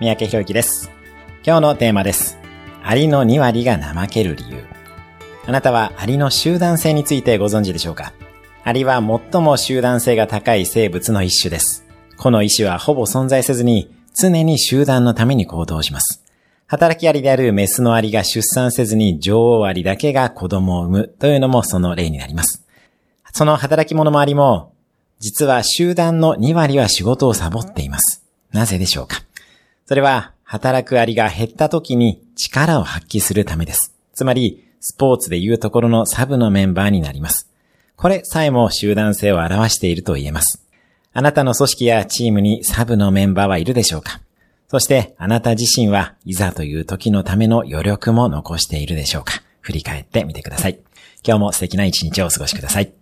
三宅博之です。今日のテーマです。アリの2割が怠ける理由。あなたはアリの集団性についてご存知でしょうか？アリは最も集団性が高い生物の一種です。この意志はほぼ存在せずに、常に集団のために行動します。働きアリであるメスのアリが出産せずに女王アリだけが子供を産むというのもその例になります。その働き者もアリも実は集団の2割は仕事をサボっています。なぜでしょうか？それは、働くアリが減った時に力を発揮するためです。つまり、スポーツでいうところのサブのメンバーになります。これさえも集団性を表していると言えます。あなたの組織やチームにサブのメンバーはいるでしょうか？そしてあなた自身はいざという時のための余力も残しているでしょうか？振り返ってみてください。今日も素敵な一日をお過ごしください。